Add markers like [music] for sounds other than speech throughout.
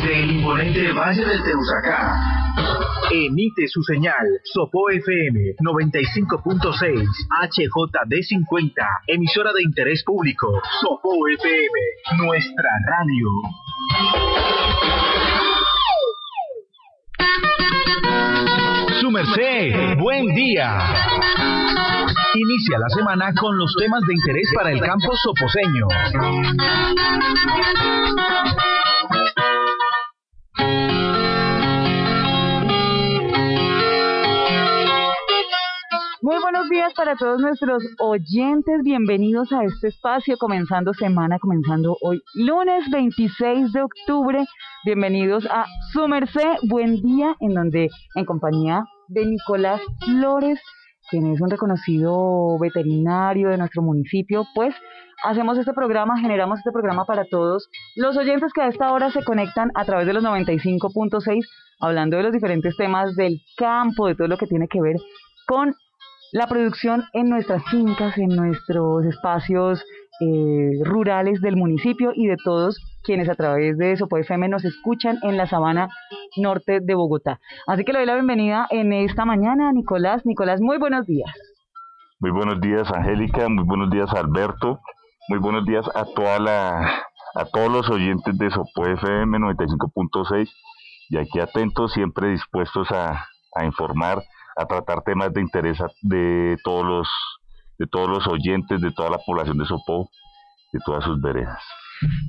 Desde el imponente Valle del Teusacá. Emite su señal Sopo FM 95.6 HJD50, emisora de interés público. Sopo FM, nuestra radio. Su merced, buen día. Inicia la semana con los temas de interés para el campo soposeño. Buenos días para todos nuestros oyentes. Bienvenidos a este espacio, comenzando semana, comenzando hoy, lunes 26 de octubre. Bienvenidos a Su Merced, buen día, en donde, en compañía de Nicolás Flores, quien es un reconocido veterinario de nuestro municipio, pues hacemos este programa, generamos este programa para todos los oyentes que a esta hora se conectan a través de los 95.6, hablando de los diferentes temas del campo, de todo lo que tiene que ver con la producción en nuestras fincas, en nuestros espacios eh, rurales del municipio y de todos quienes a través de Sopo FM nos escuchan en la sabana norte de Bogotá. Así que le doy la bienvenida en esta mañana a Nicolás. Nicolás, muy buenos días. Muy buenos días, Angélica. Muy buenos días, Alberto. Muy buenos días a toda la a todos los oyentes de Sopo FM 95.6 y aquí atentos, siempre dispuestos a, a informar a tratar temas de interés de todos los de todos los oyentes, de toda la población de Sopó, de todas sus veredas.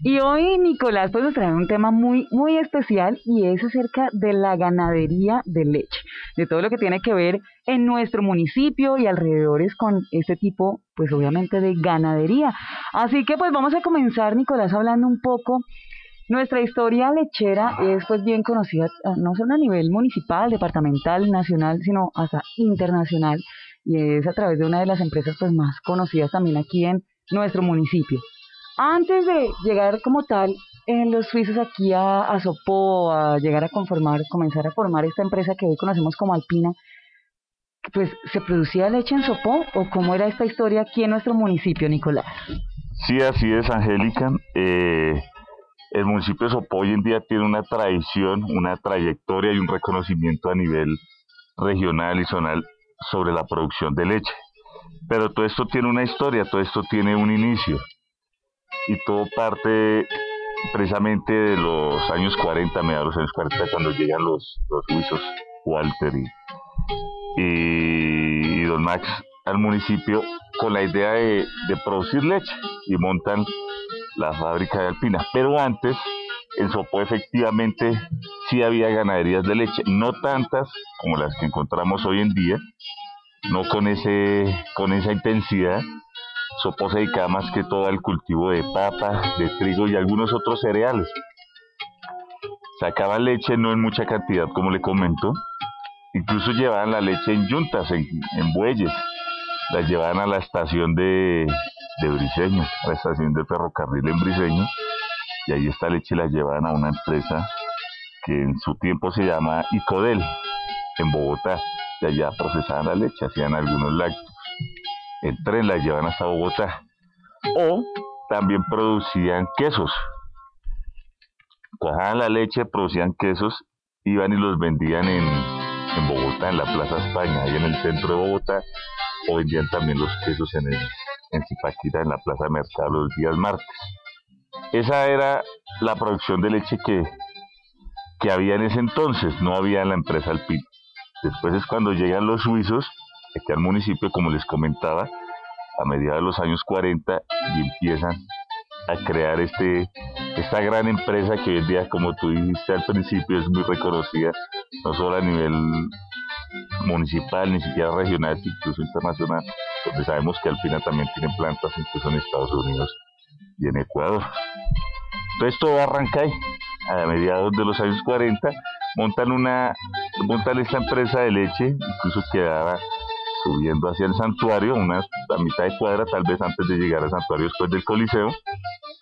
Y hoy Nicolás pues nos trae un tema muy muy especial y es acerca de la ganadería de leche, de todo lo que tiene que ver en nuestro municipio y alrededores con este tipo pues obviamente de ganadería. Así que pues vamos a comenzar Nicolás hablando un poco nuestra historia lechera es pues bien conocida ah, no solo a nivel municipal, departamental, nacional, sino hasta internacional y es a través de una de las empresas pues más conocidas también aquí en nuestro municipio. Antes de llegar como tal en los suizos aquí a, a Sopó, a llegar a conformar, comenzar a formar esta empresa que hoy conocemos como Alpina, pues ¿se producía leche en Sopó o cómo era esta historia aquí en nuestro municipio, Nicolás? Sí, así es, Angélica. Eh, el municipio de Sopó hoy en día tiene una tradición, una trayectoria y un reconocimiento a nivel regional y zonal sobre la producción de leche. Pero todo esto tiene una historia, todo esto tiene un inicio. Y todo parte precisamente de los años 40, mediados de los años 40, cuando llegan los, los suizos Walter y, y, Don Max al municipio con la idea de, de producir leche y montan la fábrica de Alpina. Pero antes, en Sopó efectivamente sí había ganaderías de leche, no tantas como las que encontramos hoy en día, no con, ese, con esa intensidad. Sopó se dedicaba más que todo al cultivo de papa, de trigo y algunos otros cereales. Sacaban leche no en mucha cantidad, como le comento. Incluso llevaban la leche en yuntas, en, en bueyes. Las llevaban a la estación de, de Briseño, la estación de ferrocarril en Briseño, y ahí esta leche la llevan a una empresa que en su tiempo se llama Icodel, en Bogotá, y allá procesaban la leche, hacían algunos lácteos. El tren la llevan hasta Bogotá. O también producían quesos. Cuajaban la leche, producían quesos, iban y los vendían en, en Bogotá, en la Plaza España, ahí en el centro de Bogotá, o vendían también los quesos en el en Zipaquira, en la Plaza Mercado, los días martes. Esa era la producción de leche que, que había en ese entonces, no había en la empresa Alpina. Después es cuando llegan los suizos, aquí al municipio, como les comentaba, a mediados de los años 40 y empiezan a crear este esta gran empresa que hoy en día, como tú dijiste al principio, es muy reconocida, no solo a nivel municipal, ni siquiera regional, incluso internacional, donde sabemos que Alpina también tiene plantas incluso en Estados Unidos y en Ecuador. Entonces todo arranca ahí, a mediados de los años 40, montan una, montan esta empresa de leche, incluso quedaba subiendo hacia el santuario, una a mitad de cuadra, tal vez antes de llegar al santuario después del Coliseo,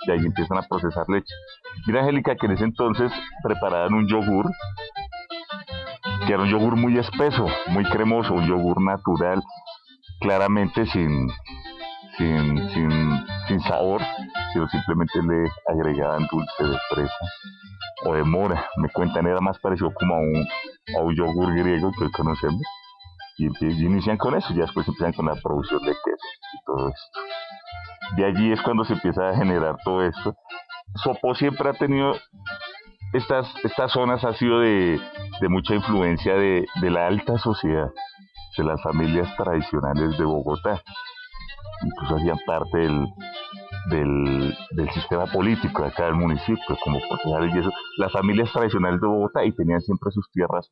y ahí empiezan a procesar leche. Mira, Angélica, que en ese entonces preparaban un yogur, que era un yogur muy espeso, muy cremoso, un yogur natural, claramente sin, sin, sin, sin sabor, sino simplemente le agregaban dulce de fresa o de mora, me cuentan, era más parecido como a un, a yogur griego que hoy conocemos. Y, inician con eso, ya después empiezan con la producción de queso y todo esto. De allí es cuando se empieza a generar todo esto. Sopó siempre ha tenido estas, estas zonas ha sido de, de mucha influencia de, de, la alta sociedad, de las familias tradicionales de Bogotá. Incluso hacían parte del, del, sistema político acá del municipio, como concejales y. Las familias tradicionales de Bogotá y tenían siempre sus tierras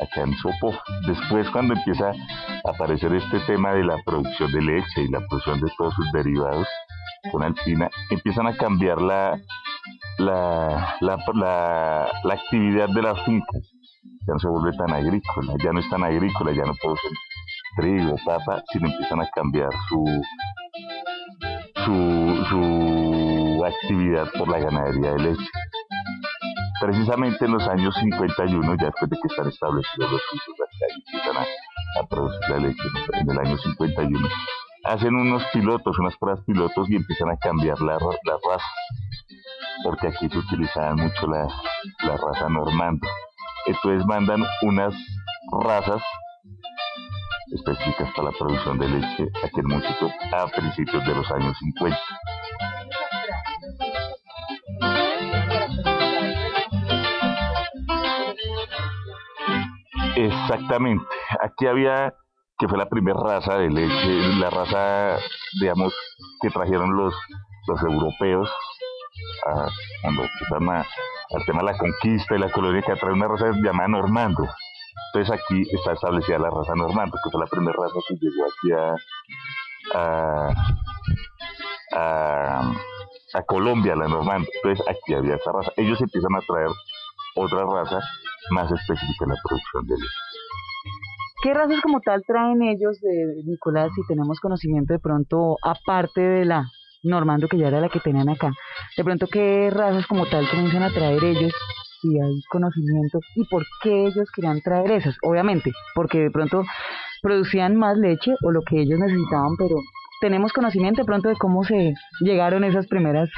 acá en Sopó. Después, cuando empieza a aparecer este tema de la producción de leche y la producción de todos sus derivados con Alpina, empiezan a cambiar la, la, la, la, actividad de las fincas. Ya no se vuelve tan agrícola, ya no es tan agrícola, ya no producen trigo, papa, sino empiezan a cambiar su, su, su actividad por la ganadería de leche. Precisamente en los años 51, ya después de que están establecidos los usos acá y empiezan a, producir la leche en el año 51, hacen unos pilotos, unas pruebas pilotos y empiezan a cambiar la, la raza porque aquí se utilizaban mucho la, la raza normando. Entonces mandan unas razas específicas para la producción de leche aquí en Músico a principios de los años 50. Exactamente. Aquí había, que fue la primera raza de leche, la raza, digamos, que trajeron los, los europeos a, cuando empiezan al tema de la conquista y la colonia que trae una raza llamada Normando. Entonces aquí está establecida la raza Normando, que fue la primera raza que llegó aquí a, a, a, Colombia, la Normando. Entonces aquí había esa raza. Ellos empiezan a traer otra raza más específica en la producción de leche. ¿Qué razas como tal traen ellos de Nicolás si tenemos conocimiento de pronto aparte de la Normando, que ya era la que tenían acá. De pronto, ¿qué razas como tal comienzan a traer ellos? Si hay conocimiento y por qué ellos querían traer esas. Obviamente, porque de pronto producían más leche o lo que ellos necesitaban, pero tenemos conocimiento de pronto de cómo se llegaron esas primeras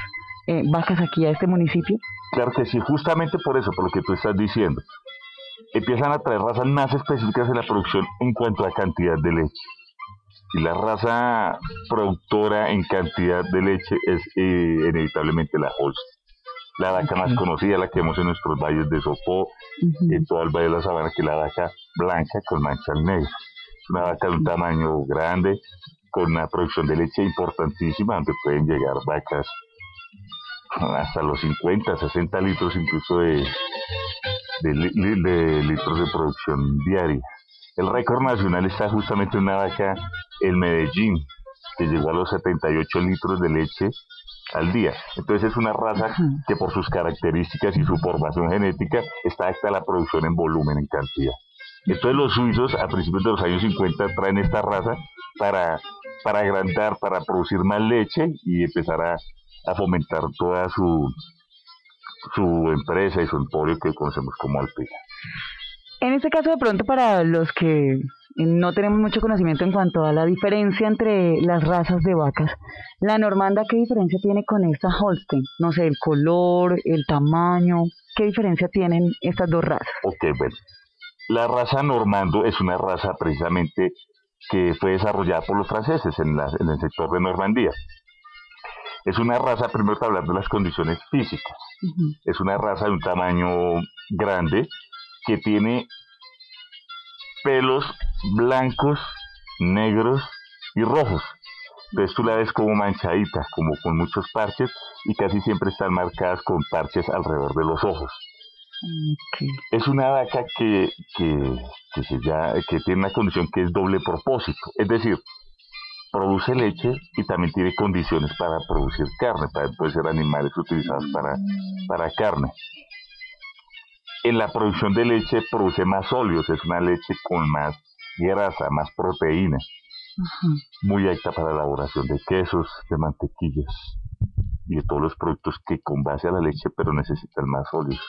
eh, vacas aquí a este municipio. Claro que sí, justamente por eso, por lo que tú estás diciendo. Empiezan a traer razas más específicas en la producción en cuanto a cantidad de leche y la raza productora en cantidad de leche es eh, inevitablemente la Holstein. La vaca más conocida, la que vemos en nuestros valles de Sopó, en todo el Valle de la Sabana, que es la vaca blanca con mancha negra. Es una vaca de un tamaño grande, con una producción de leche importantísima, donde pueden llegar vacas hasta los 50, 60 litros incluso de, de litros de producción diaria. El récord nacional está justamente en una vaca en Medellín, que llegó a los 78 litros de leche al día. Entonces es una raza que por sus características y su formación genética está hasta la producción en volumen, en cantidad. Entonces los suizos a principios de los años 50 traen esta raza para, para agrandar, para producir más leche y empezar a, a fomentar toda su, su empresa y su emporio que conocemos como Alpina. En este caso, de pronto, para los que no tenemos mucho conocimiento en cuanto a la diferencia entre las razas de vacas, la normanda, ¿qué diferencia tiene con esta Holstein? No sé, el color, el tamaño, ¿qué diferencia tienen estas dos razas? Ok, bueno. La raza normando es una raza precisamente que fue desarrollada por los franceses en, en el sector de Normandía. Es una raza, primero para hablar de las condiciones físicas, es una raza de un tamaño grande, que tiene pelos blancos, negros y rojos. Entonces tú la ves como manchadita, como con muchos parches y casi siempre están marcadas con parches alrededor de los ojos. Es una vaca que, que, que, que tiene una condición que es doble propósito, es decir, produce leche y también tiene condiciones para producir carne, para, puede ser animales utilizados para, para carne en la producción de leche produce más óleos, es una leche con más grasa, más proteína, muy apta para la elaboración de quesos, de mantequillas y de todos los productos que con base a la leche pero necesitan más óleos.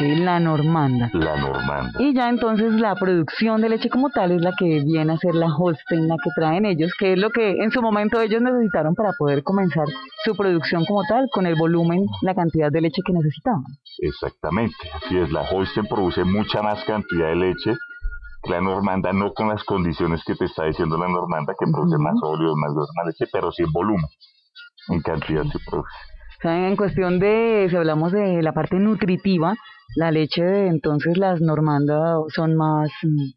La normanda. La normanda. Y ya entonces la producción de leche como tal es la que viene a ser la Holstein, la que traen ellos, que es lo que en su momento ellos necesitaron para poder comenzar su producción como tal, con el volumen, la cantidad de leche que necesitaban. Exactamente, así es, la Holstein produce mucha más cantidad de leche que la normanda, no con las condiciones que te está diciendo la normanda, que produce más óleo, más, más leche, pero sí en volumen, en cantidad se produce. En cuestión de, si hablamos de la parte nutritiva, la leche de entonces las normandas son más, mm,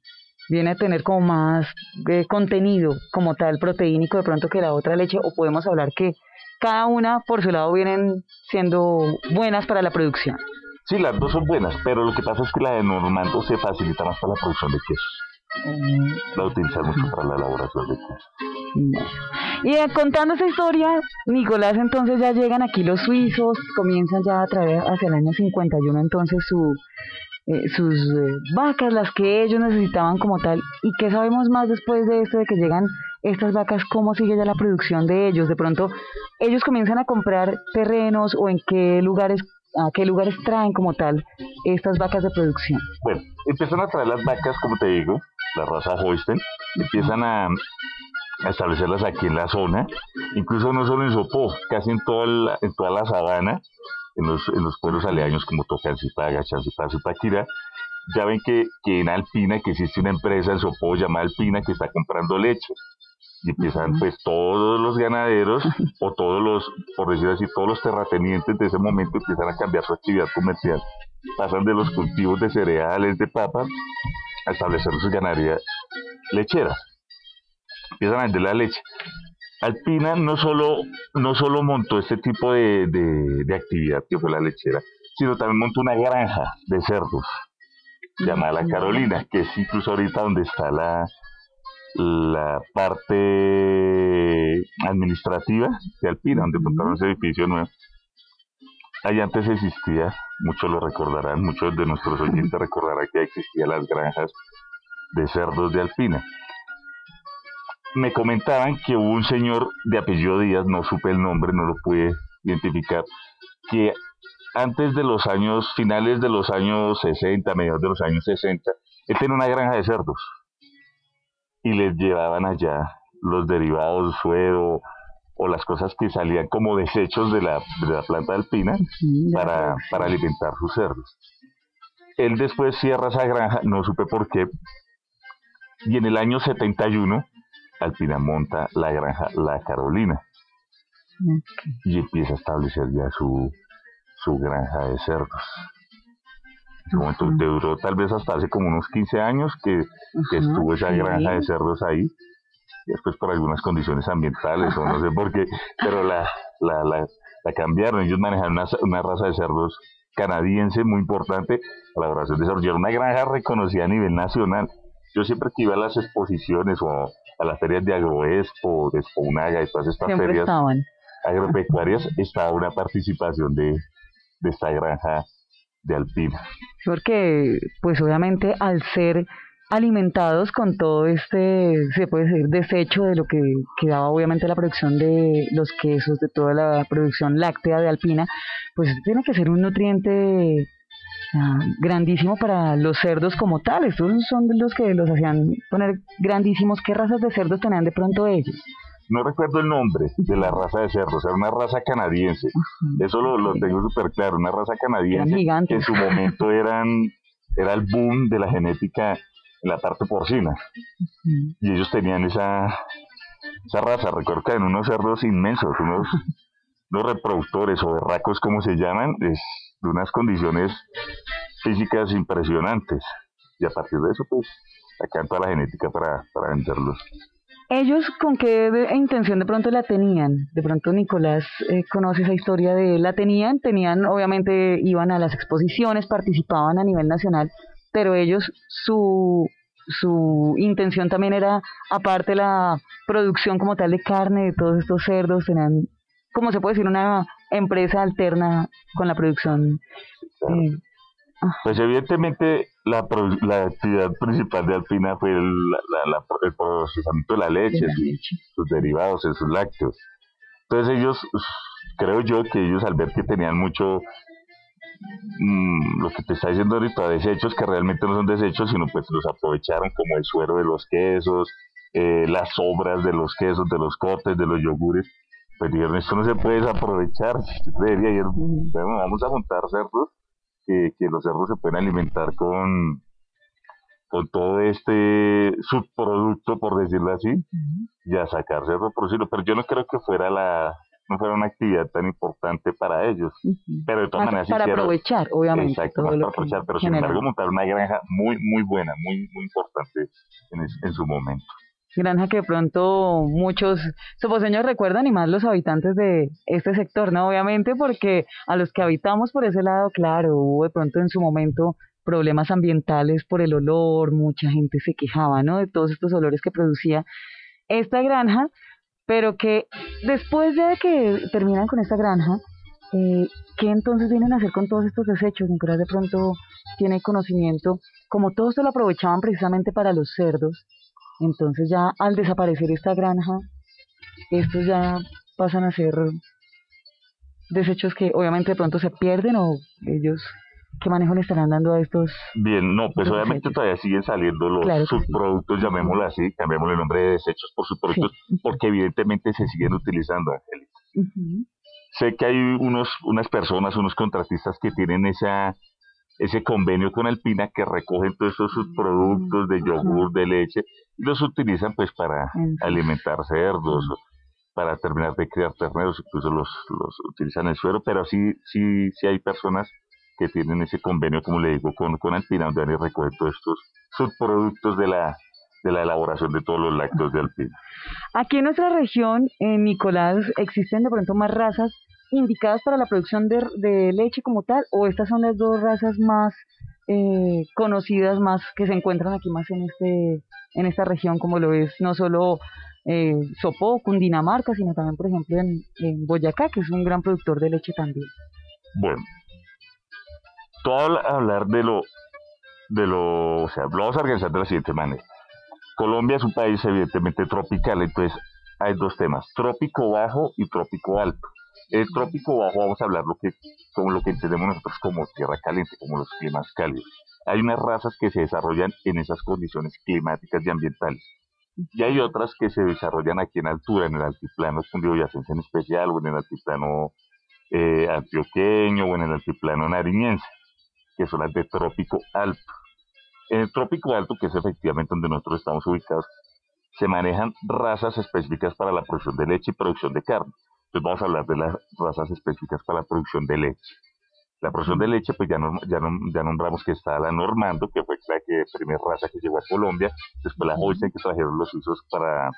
viene a tener como más eh, contenido como tal proteínico de pronto que la otra leche, o podemos hablar que cada una por su lado vienen siendo buenas para la producción. Sí, las dos son buenas, pero lo que pasa es que la de normando se facilita más para la producción de quesos. La utilizamos para la elaboración de queso. Y eh, contando esa historia, Nicolás, entonces ya llegan aquí los suizos, comienzan ya a traer hacia el año 51 entonces su, eh, sus eh, vacas, las que ellos necesitaban como tal. ¿Y qué sabemos más después de esto, de que llegan estas vacas? ¿Cómo sigue ya la producción de ellos? De pronto, ellos comienzan a comprar terrenos o en qué lugares a qué lugares traen como tal estas vacas de producción? Bueno, empiezan a traer las vacas, como te digo, la raza Holstein, empiezan a, establecerlas aquí en la zona, incluso no solo en Sopó, casi en toda la, en toda la sabana, en los, en los pueblos aledaños como Tocancipá, Chancipá, Paquira, ya ven que, que en Alpina, que existe una empresa en Sopó llamada Alpina que está comprando leche. Y empiezan pues todos los ganaderos o todos los, por decirlo así, todos los terratenientes de ese momento empiezan a cambiar su actividad comercial. Pasan de los cultivos de cereales, de papas, a establecer sus ganaderías lecheras. Empiezan a vender la leche. Alpina no solo, no solo montó este tipo de, de actividad que fue la lechera, sino también montó una granja de cerdos llamada La Carolina, que es incluso ahorita donde está la, la parte administrativa de Alpina, donde montaron ese edificio nuevo. Ahí antes existía, muchos lo recordarán, muchos de nuestros oyentes recordarán que existían las granjas de cerdos de Alpina. Me comentaban que hubo un señor de apellido Díaz, no supe el nombre, no lo pude identificar, que antes de los años, finales de los años 60, mediados de los años 60, él tenía una granja de cerdos y les llevaban allá los derivados suero o las cosas que salían como desechos de la, de la planta alpina para, para alimentar sus cerdos. Él después cierra esa granja, no supe por qué, y en el año 71 Alpina monta la granja La Carolina. Y empieza a establecer ya su, su granja de cerdos. Momento duró tal vez hasta hace como unos 15 años que, estuvo esa granja de cerdos ahí. Después por algunas condiciones ambientales o no sé por qué, pero la, la, la, cambiaron. Ellos manejan una, una, raza de cerdos canadiense muy importante a la elaboración de cerdos. Y era una granja reconocida a nivel nacional. Yo siempre que iba a las exposiciones o a las ferias de Agroexpo, de Exponaga y todas estas ferias agropecuarias, estaba una participación de, de esta granja de Alpina. Porque, pues obviamente, al ser alimentados con todo este, se puede decir, desecho de lo que quedaba obviamente la producción de los quesos, de toda la producción láctea de Alpina, pues tiene que ser un nutriente ah, grandísimo para los cerdos como tales. Estos son los que los hacían poner grandísimos. ¿Qué razas de cerdos tenían de pronto ellos? no recuerdo el nombre de la raza de cerdos, era una raza canadiense. Eso lo, tengo súper claro, una raza canadiense que en su momento eran, era el boom de la genética en la parte porcina. Y ellos tenían esa, esa raza, recuerdo eran unos cerdos inmensos, unos, reproductores o berracos como se llaman, de unas condiciones físicas impresionantes. Y a partir de eso, pues, sacan toda la genética para, para venderlos. ¿Ellos con qué intención de pronto la tenían? De pronto Nicolás eh, conoce esa historia de la tenían, tenían, obviamente iban a las exposiciones, participaban a nivel nacional, pero ellos su, su intención también era, aparte la producción como tal de carne de todos estos cerdos, tenían, como se puede decir, una empresa alterna con la producción. Eh, pues evidentemente la, la actividad principal de Alpina fue el, el procesamiento de la leche, sus derivados, sus lácteos. Entonces ellos, creo yo que ellos al ver que tenían mucho mm, lo que te está diciendo ahorita, desechos que realmente no son desechos, sino pues los aprovecharon como el suero de los quesos, eh, las sobras de los quesos, de los cortes, de los yogures. Pues dijeron, esto no se puede desaprovechar. Debería bueno, vamos a montar cerdos, que, que los cerdos se pueden alimentar con, con todo este subproducto, por decirlo así, y a sacar cerdo porcino. Pero yo no creo que fuera la, no fuera una actividad tan importante para ellos. Pero de todas maneras para aprovechar, obviamente. Exacto, para aprovechar, pero sin embargo montar una granja muy, muy buena, muy, muy importante en, en su momento. Granja que de pronto muchos suposeños recuerdan y más los habitantes de este sector, ¿no? Obviamente porque a los que habitamos por ese lado, claro, hubo de pronto en su momento problemas ambientales por el olor, mucha gente se quejaba, ¿no? De todos estos olores que producía esta granja, pero que después de que terminan con esta granja, eh, ¿qué entonces vienen a hacer con todos estos desechos? Nicolás de pronto tiene conocimiento, como todo esto lo aprovechaban precisamente para los cerdos, entonces ya al desaparecer esta granja, estos ya pasan a ser desechos que obviamente de pronto se pierden o ellos ¿Qué manejo le estarán dando a estos? Bien, no, pues obviamente todavía siguen saliendo los subproductos, llamémoslo así, cambiémosle el nombre de desechos por subproductos, porque evidentemente se siguen utilizando, Angélica. Sé que hay unos, unas personas, unos contratistas que tienen esa, ese convenio con Alpina que recogen todos esos subproductos de yogur, de leche, y los utilizan pues para alimentar cerdos, para terminar de criar terneros, incluso los, los utilizan en suero, pero sí, sí, sí hay personas que tienen ese convenio, como le digo, con, con Alpina, donde han recoger todos estos subproductos de la, de la elaboración de todos los lácteos de Alpina. Aquí en nuestra región, en Nicolás, ¿existen de pronto más razas indicadas para la producción de, de leche como tal? ¿O estas son las dos razas más eh, conocidas, más que se encuentran aquí más en, este, en esta región, como lo es no solo eh, Sopó, Cundinamarca, sino también, por ejemplo, en, en Boyacá, que es un gran productor de leche también? Bueno, todo hablar de lo, de lo, o sea, lo vamos a organizar de la siguiente manera. Colombia es un país evidentemente tropical, entonces hay dos temas, trópico bajo y trópico alto. El trópico bajo vamos a hablar lo que, como lo que entendemos nosotros como tierra caliente, como los climas cálidos. Hay unas razas que se desarrollan en esas condiciones climáticas y ambientales. Y hay otras que se desarrollan aquí en altura, en el altiplano cundiboyacense en especial, o en el altiplano eh, antioqueño, o en el altiplano nariñense que son las de trópico alto. En el trópico alto, que es efectivamente donde nosotros estamos ubicados, se manejan razas específicas para la producción de leche y producción de carne. Entonces vamos a hablar de las razas específicas para la producción de leche. La producción de leche, pues ya, ya, ya nombramos que está la Normando, que fue la que, primera raza que llegó a Colombia, después la Holstein que trajeron los suizos para,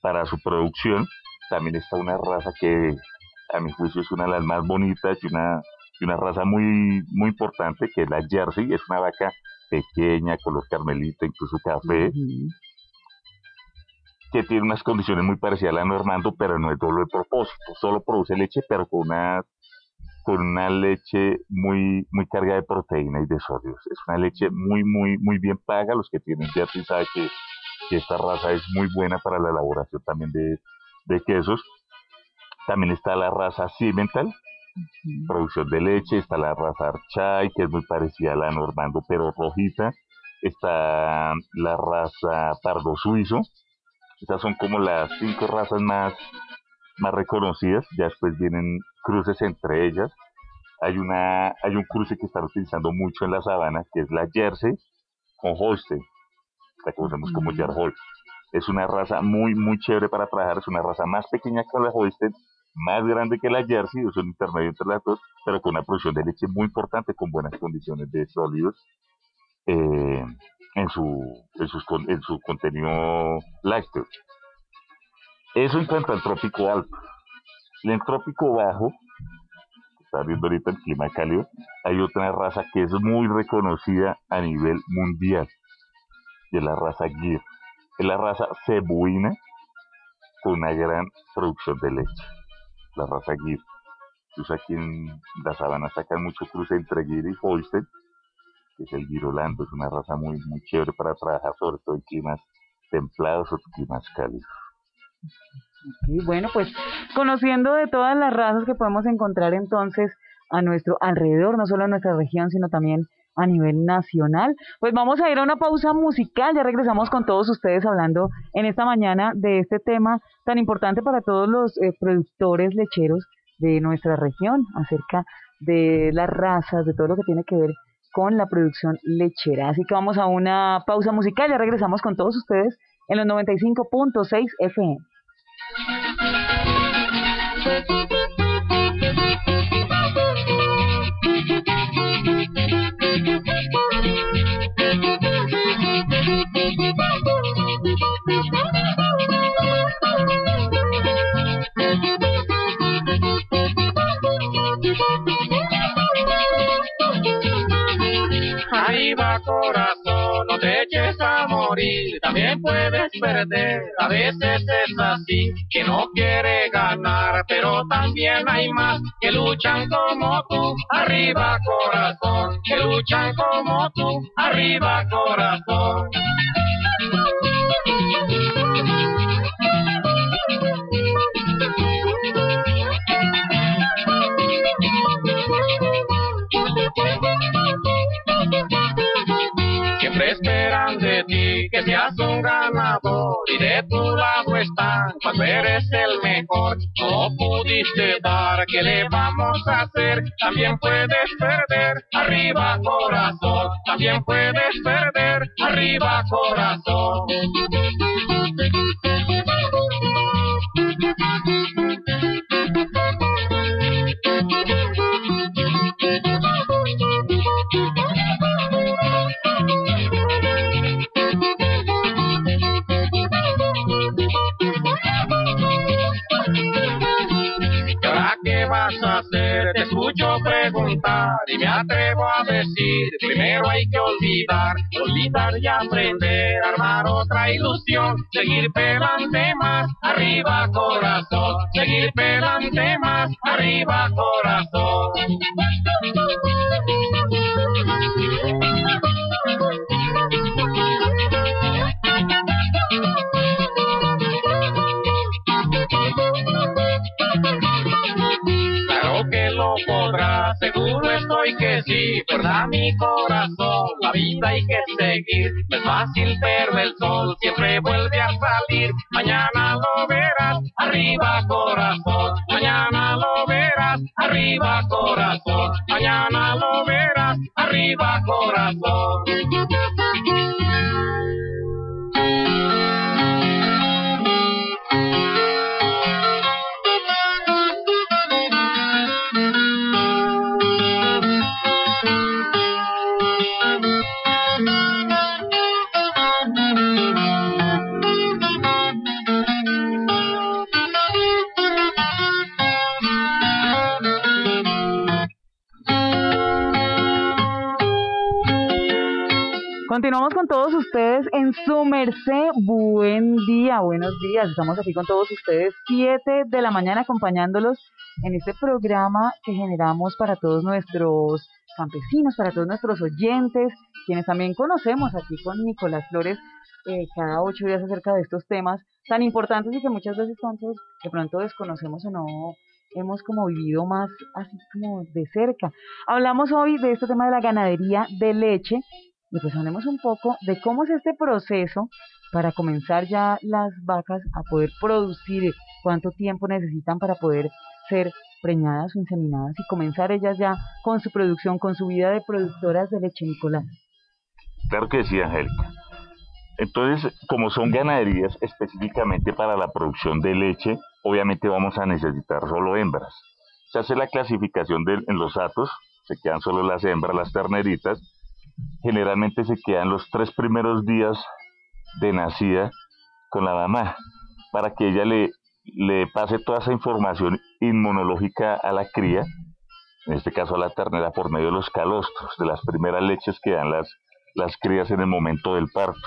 para su producción. También está una raza que a mi juicio es una de las más bonitas y una y una raza muy, muy importante que es la Jersey, es una vaca pequeña, color carmelita, incluso café, que tiene unas condiciones muy parecidas a la Normando, pero no es doble propósito, solo produce leche, pero con una con una leche muy muy cargada de proteína y de sólidos. Es una leche muy muy muy bien paga. Los que tienen Jersey saben que, que esta raza es muy buena para la elaboración también de, de quesos. También está la raza Cimental, producción de leche, está la raza Archay, que es muy parecida a la Normando, pero rojita, está la raza Pardo Suizo, esas son como las cinco razas más, más reconocidas, ya después vienen cruces entre ellas, hay, una, hay un cruce que están utilizando mucho en la sabana, que es la Jersey con Holstein, la conocemos como Jersey. Es una raza muy, muy chévere para trabajar, es una raza más pequeña que la Holstein, más grande que la Jersey, es un intermedio entre las dos, pero con una producción de leche muy importante, con buenas condiciones de sólidos eh, en, su, en, en su contenido lácteo. Eso en cuanto al trópico alto. En el trópico bajo, está viendo ahorita el clima cálido, hay otra raza que es muy reconocida a nivel mundial, y es la raza Gir. Es la raza cebuina con una gran producción de leche la raza Gir. Entonces aquí en la sabana sacan mucho cruce entre Gir y Holstein, que es el Girolando, es una raza muy, muy chévere para trabajar, sobre todo en climas templados o climas cálidos. Y bueno, pues conociendo de todas las razas que podemos encontrar entonces a nuestro alrededor, no solo a nuestra región, sino también a nivel nacional. Pues vamos a ir a una pausa musical, ya regresamos con todos ustedes hablando en esta mañana de este tema tan importante para todos los eh, productores lecheros de nuestra región, acerca de las razas, de todo lo que tiene que ver con la producción lechera. Así que vamos a una pausa musical, ya regresamos con todos ustedes en los 95.6 FM. Corazón, no te eches a morir, también puedes perder, a veces es así, que no quiere ganar, pero también hay más que luchan como tú, arriba corazón, que luchan como tú, arriba corazón. Y de tu lado están cuando eres el mejor. No pudiste dar, ¿qué le vamos a hacer? También puedes perder, arriba corazón. También puedes perder, arriba corazón. Y aprender, armar otra ilusión, seguir pelante más, arriba corazón, seguir pelante más, arriba corazón. Claro que lo podrás, seguro estoy que sí, verdad mi corazón, vida hay que seguir, no es fácil pero el sol siempre vuelve a salir, mañana lo verás, arriba corazón, mañana lo verás, arriba corazón, mañana lo verás, arriba corazón. Continuamos con todos ustedes en su merced. Buen día, buenos días. Estamos aquí con todos ustedes, 7 de la mañana, acompañándolos en este programa que generamos para todos nuestros campesinos, para todos nuestros oyentes, quienes también conocemos aquí con Nicolás Flores eh, cada ocho días acerca de estos temas tan importantes y que muchas veces tantos de pronto desconocemos o no hemos como vivido más así como de cerca. Hablamos hoy de este tema de la ganadería de leche y pues hablemos un poco de cómo es este proceso para comenzar ya las vacas a poder producir, cuánto tiempo necesitan para poder ser preñadas o inseminadas y comenzar ellas ya con su producción, con su vida de productoras de leche, Nicolás. Claro que sí, Angélica. Entonces, como son ganaderías específicamente para la producción de leche, obviamente vamos a necesitar solo hembras. Se hace la clasificación de, en los atos, se quedan solo las hembras, las terneritas. Generalmente se quedan los tres primeros días de nacida con la mamá, para que ella le, le pase toda esa información inmunológica a la cría, en este caso a la ternera, por medio de los calostros, de las primeras leches que dan las, las crías en el momento del parto.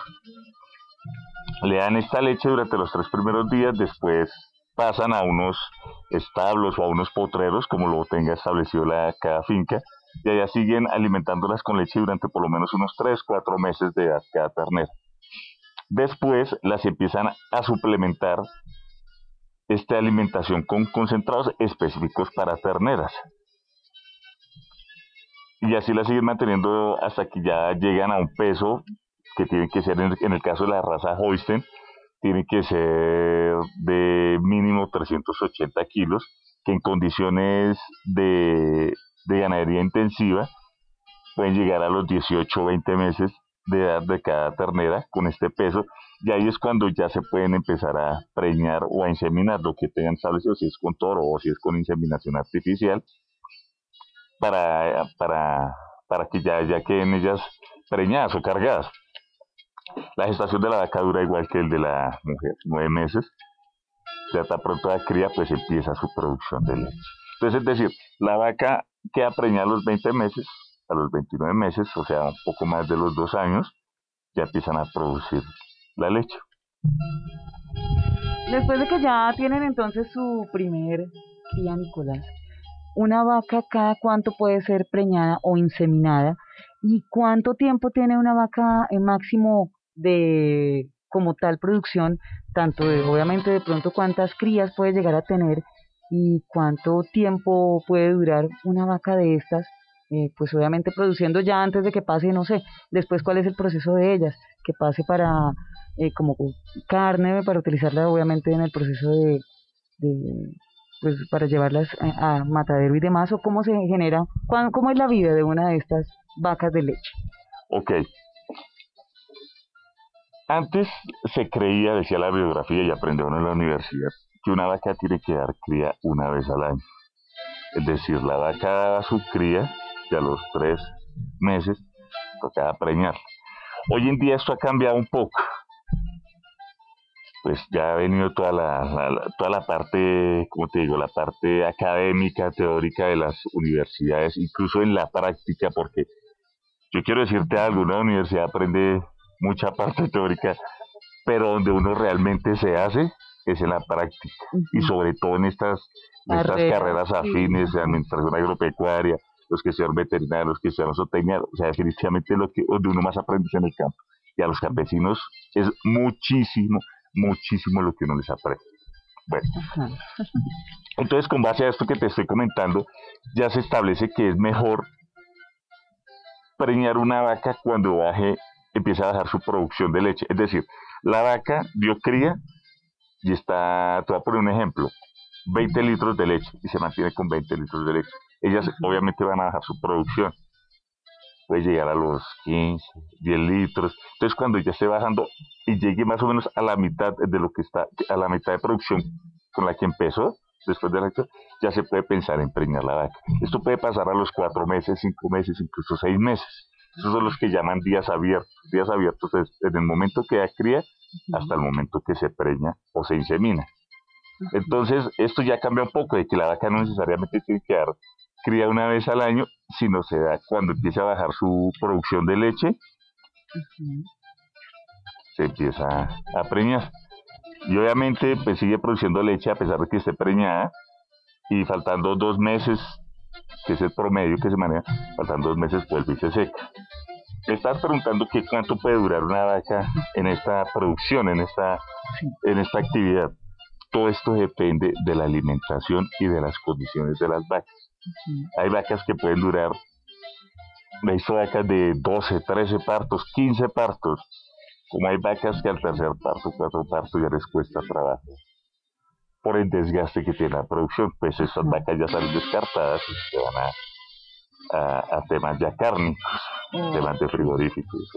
Le dan esta leche durante los tres primeros días, después pasan a unos establos o a unos potreros, como lo tenga establecido la, cada finca, y allá siguen alimentándolas con leche durante por lo menos unos tres, cuatro meses de edad cada ternera. Después las empiezan a suplementar esta alimentación con concentrados específicos para terneras. y así la siguen manteniendo hasta que ya llegan a un peso que tiene que ser, en el, caso de la raza Holstein, tiene que ser de mínimo 380 kilos, que en condiciones de, de ganadería intensiva pueden llegar a los 18 o 20 meses de edad de cada ternera con este peso y ahí es cuando ya se pueden empezar a preñar o a inseminar lo que tengan establecido, si es con toro o si es con inseminación artificial, para, para, para que ya, ya queden ellas preñadas o cargadas. La gestación de la vaca dura igual que el de la mujer, nueve meses. Ya está pronto la cría, pues empieza su producción de leche. Entonces, es decir, la vaca queda preñada a los 20 meses, a los 29 meses, o sea, un poco más de los dos años, ya empiezan a producir la leche. Después de que ya tienen entonces su primer día, Nicolás, una vaca cada cuánto puede ser preñada o inseminada y cuánto tiempo tiene una vaca en máximo de como tal producción, tanto de obviamente de pronto cuántas crías puede llegar a tener y cuánto tiempo puede durar una vaca de estas, eh, pues obviamente produciendo ya antes de que pase, no sé, después cuál es el proceso de ellas, que pase para eh, como carne, para utilizarla obviamente en el proceso de, pues para llevarlas a, matadero y demás, o cómo se genera, cómo es la vida de una de estas vacas de leche. Ok. Antes se creía, decía la biografía y aprendieron en la universidad, que una vaca tiene que dar cría una vez al año. Es decir, la vaca daba su cría y a los tres meses tocaba preñar. Hoy en día esto ha cambiado un poco pues ya ha venido toda la, toda la parte, como te digo, la parte académica, teórica de las universidades, incluso en la práctica, porque yo quiero decirte algo, una universidad aprende mucha [laughs] parte teórica, pero donde uno realmente se hace es en la práctica, y sobre todo en estas, estas carreras afines de administración agropecuaria, los que sean veterinarios, los que sean zootecnia, o sea, definitivamente lo que, donde uno más aprende es en el campo. Y a los campesinos es muchísimo, muchísimo lo que uno les aprende. Bueno, [laughs] entonces con base a esto que te estoy comentando, ya se establece que es mejor preñar una vaca cuando baje, empieza a bajar su producción de leche. Es decir, la vaca dio cría y está, te voy a poner un ejemplo, 20 litros de leche y se mantiene con 20 litros de leche. Ellas obviamente van a bajar su producción puede llegar a los 15, 10 litros. Entonces, cuando ya esté bajando y llegue más o menos a la mitad de lo que está, a la mitad de producción con la que empezó, después de la ya se puede pensar en preñar la vaca. Esto puede pasar a los 4 meses, 5 meses, incluso 6 meses. Esos son los que llaman días abiertos. Días abiertos es desde el momento que da cría hasta el momento que se preña o se insemina. Entonces, esto ya cambia un poco de que la vaca no necesariamente tiene que dar cría una vez al año, sino se da cuando empieza a bajar su producción de leche, se empieza a preñar. Y obviamente pues sigue produciendo leche a pesar de que esté preñada y faltando dos meses, que es el promedio que se maneja, faltando dos meses vuelve y se seca. Me estás preguntando qué cuánto puede durar una vaca en esta producción, en esta, en esta actividad. Todo esto depende de la alimentación y de las condiciones de las vacas. Hay vacas que pueden durar, he visto vacas de 12, 13 partos, 15 partos, como hay vacas que al tercer parto, cuarto parto ya les cuesta trabajo por el desgaste que tiene la producción, pues esas vacas ya salen descartadas y se van a, a, temas ya cárnicos, mm. temas de frigoríficos.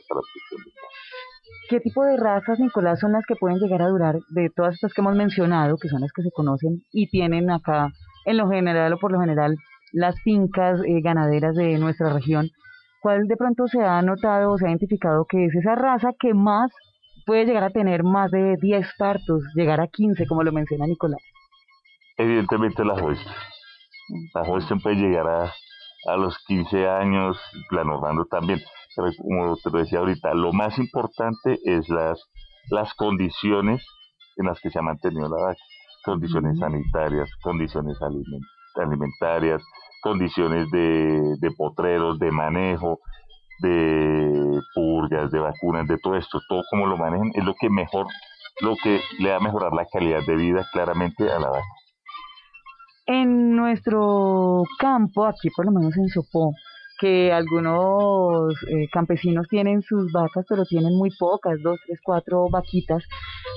¿Qué tipo de razas, Nicolás, son las que pueden llegar a durar de todas estas que hemos mencionado, que son las que se conocen y tienen acá, en lo general o por lo general, las fincas eh, ganaderas de nuestra región, ¿cuál de pronto se ha notado o se ha identificado que es esa raza que más puede llegar a tener más de 10 partos, llegar a 15, como lo menciona Nicolás? Evidentemente la Holstein. La Holstein puede llegar a, a los 15 años, la Normando también. Pero como te lo decía ahorita, lo más importante es las, las condiciones en las que se ha mantenido la vaca. Condiciones sanitarias, condiciones alimentarias, condiciones de, de potreros, de manejo, de purgas, de vacunas, de todo esto, todo como lo manejan, es lo que mejor, lo que le va a mejorar la calidad de vida claramente a la vaca. En nuestro campo, aquí por lo menos en Sopó, que algunos eh, campesinos tienen sus vacas, pero tienen muy pocas, dos, tres, cuatro vaquitas.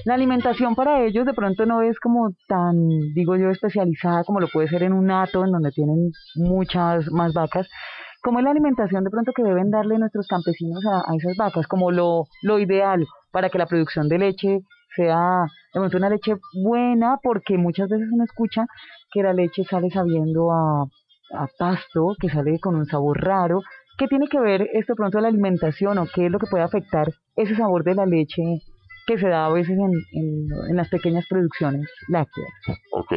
La alimentación para ellos de pronto no es como tan, digo yo, especializada como lo puede ser en un nato, en donde tienen muchas más vacas. ¿Cómo es la alimentación de pronto que deben darle nuestros campesinos a, esas vacas? Como lo, lo ideal para que la producción de leche sea de pronto una leche buena, porque muchas veces uno escucha que la leche sale sabiendo a a pasto, que sale con un sabor raro. ¿Qué tiene que ver esto pronto la alimentación o qué es lo que puede afectar ese sabor de la leche que se da a veces en, en, las pequeñas producciones lácteas? Ok.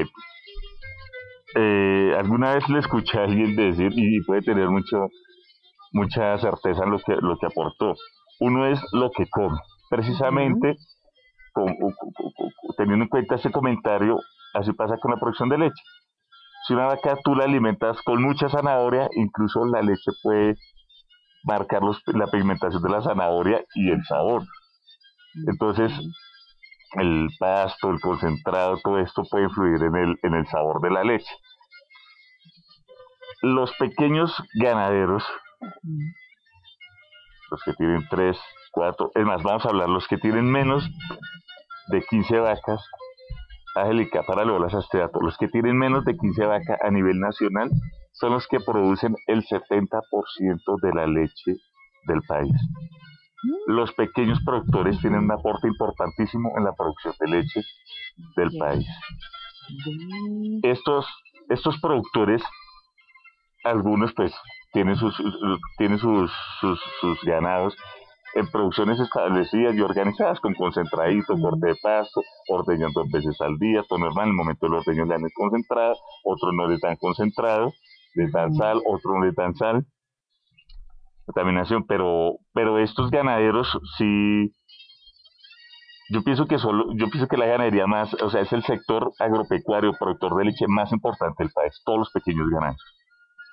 Eh, alguna vez le escuché a alguien decir, y puede tener mucho, mucha certeza en lo que, lo que aportó, uno es lo que come. Precisamente, teniendo en cuenta ese comentario, así pasa con la producción de leche. Si una vaca tú la alimentas con mucha zanahoria, incluso la leche puede marcar la pigmentación de la zanahoria y el sabor. Entonces, el pasto, el concentrado, todo esto puede influir en el, en el sabor de la leche. Los pequeños ganaderos, los que tienen 3, 4, es más, vamos a hablar, los que tienen menos de 15 vacas, Angélica, para las asteato, los que tienen menos de 15 vacas a nivel nacional son los que producen el 70% de la leche del país. Los pequeños productores tienen un aporte importantísimo en la producción de leche del país. Estos, estos productores, algunos pues tienen sus, tienen sus, sus, sus ganados en producciones establecidas y organizadas con concentradito, corte de pasto, ordeñan dos veces al día, todo normal, en el momento del ordeño le dan concentrado, otros no le dan concentrado, les dan sal, otros no les dan sal, contaminación, pero, pero estos ganaderos sí, yo pienso que solo, yo pienso que la ganadería más, o sea, es el sector agropecuario, productor de leche más importante del país, todos los pequeños ganaderos.